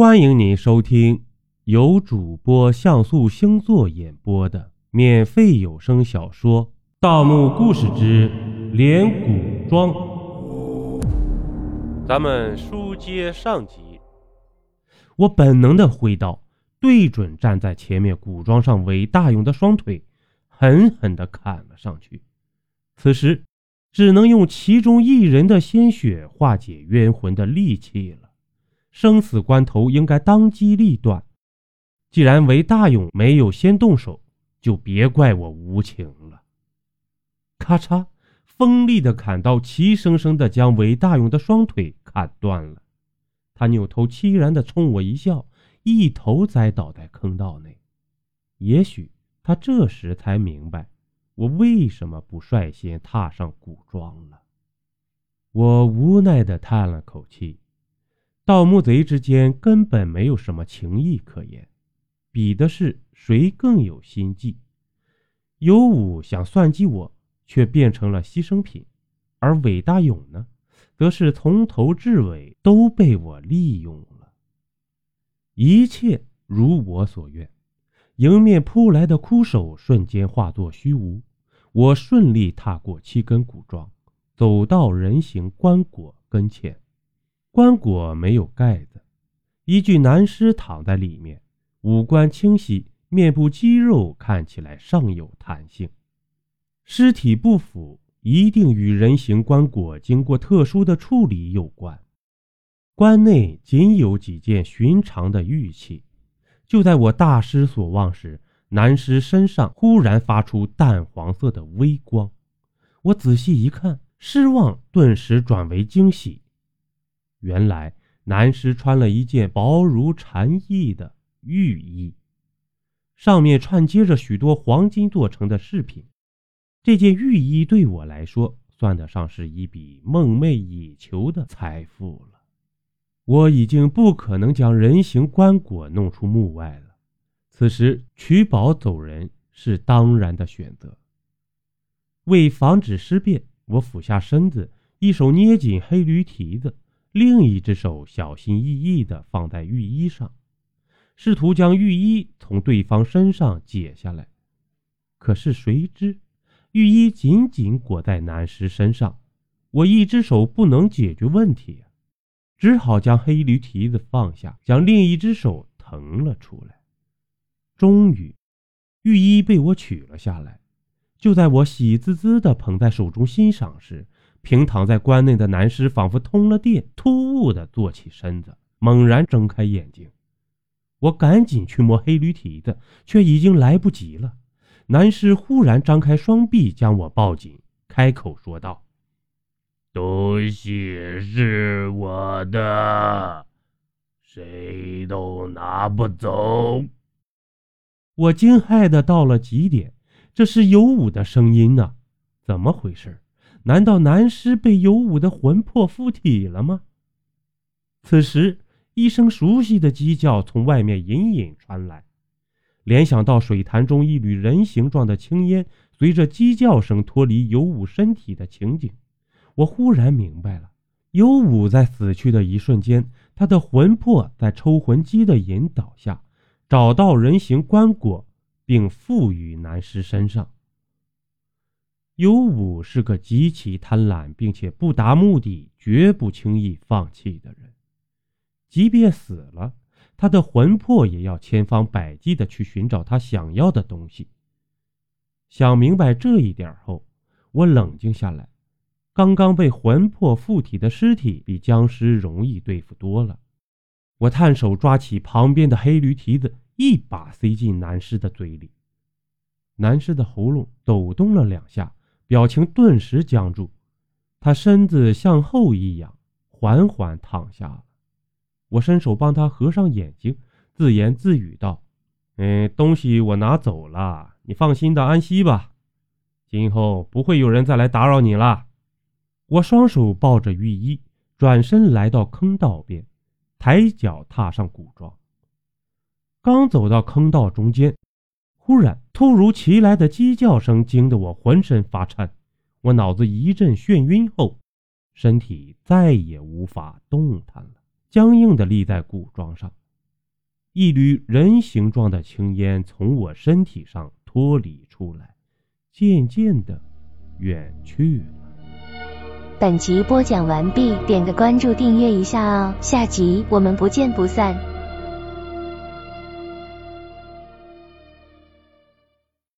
欢迎您收听由主播像素星座演播的免费有声小说《盗墓故事之连古庄》。咱们书接上集，我本能的挥刀对准站在前面古装上韦大勇的双腿，狠狠的砍了上去。此时，只能用其中一人的鲜血化解冤魂的戾气了。生死关头，应该当机立断。既然韦大勇没有先动手，就别怪我无情了。咔嚓，锋利的砍刀齐生生的将韦大勇的双腿砍断了。他扭头凄然的冲我一笑，一头栽倒在坑道内。也许他这时才明白，我为什么不率先踏上古庄了。我无奈的叹了口气。盗墓贼之间根本没有什么情谊可言，比的是谁更有心计。尤武想算计我，却变成了牺牲品；而韦大勇呢，则是从头至尾都被我利用了。一切如我所愿，迎面扑来的枯手瞬间化作虚无，我顺利踏过七根古桩，走到人形棺椁跟前。棺椁没有盖子，一具男尸躺在里面，五官清晰，面部肌肉看起来尚有弹性。尸体不腐，一定与人形棺椁经过特殊的处理有关。棺内仅有几件寻常的玉器。就在我大失所望时，男尸身上忽然发出淡黄色的微光。我仔细一看，失望顿时转为惊喜。原来男尸穿了一件薄如蝉翼的玉衣，上面串接着许多黄金做成的饰品。这件玉衣对我来说，算得上是一笔梦寐以求的财富了。我已经不可能将人形棺椁弄出墓外了，此时取宝走人是当然的选择。为防止尸变，我俯下身子，一手捏紧黑驴蹄子。另一只手小心翼翼地放在浴衣上，试图将浴衣从对方身上解下来。可是谁知，浴衣紧紧裹在男尸身上，我一只手不能解决问题，只好将黑驴蹄子放下，将另一只手腾了出来。终于，浴衣被我取了下来。就在我喜滋滋地捧在手中欣赏时，平躺在棺内的男尸仿佛通了电，突兀地坐起身子，猛然睁开眼睛。我赶紧去摸黑驴蹄子，却已经来不及了。男尸忽然张开双臂，将我抱紧，开口说道：“东西是我的，谁都拿不走。”我惊骇的到了极点，这是尤武的声音呢？怎么回事？难道男尸被尤武的魂魄附体了吗？此时，一声熟悉的鸡叫从外面隐隐传来，联想到水潭中一缕人形状的青烟随着鸡叫声脱离尤武身体的情景，我忽然明白了：尤武在死去的一瞬间，他的魂魄在抽魂机的引导下，找到人形棺椁，并附于男尸身上。尤武是个极其贪婪，并且不达目的绝不轻易放弃的人。即便死了，他的魂魄也要千方百计的去寻找他想要的东西。想明白这一点后，我冷静下来。刚刚被魂魄附体的尸体比僵尸容易对付多了。我探手抓起旁边的黑驴蹄子，一把塞进男尸的嘴里。男尸的喉咙抖动了两下。表情顿时僵住，他身子向后一仰，缓缓躺下了。我伸手帮他合上眼睛，自言自语道：“嗯，东西我拿走了，你放心的安息吧。今后不会有人再来打扰你了。”我双手抱着浴衣，转身来到坑道边，抬脚踏上古庄。刚走到坑道中间。突然，突如其来的鸡叫声惊得我浑身发颤，我脑子一阵眩晕后，身体再也无法动弹了，僵硬地立在古桩上，一缕人形状的青烟从我身体上脱离出来，渐渐的远去了。本集播讲完毕，点个关注，订阅一下哦，下集我们不见不散。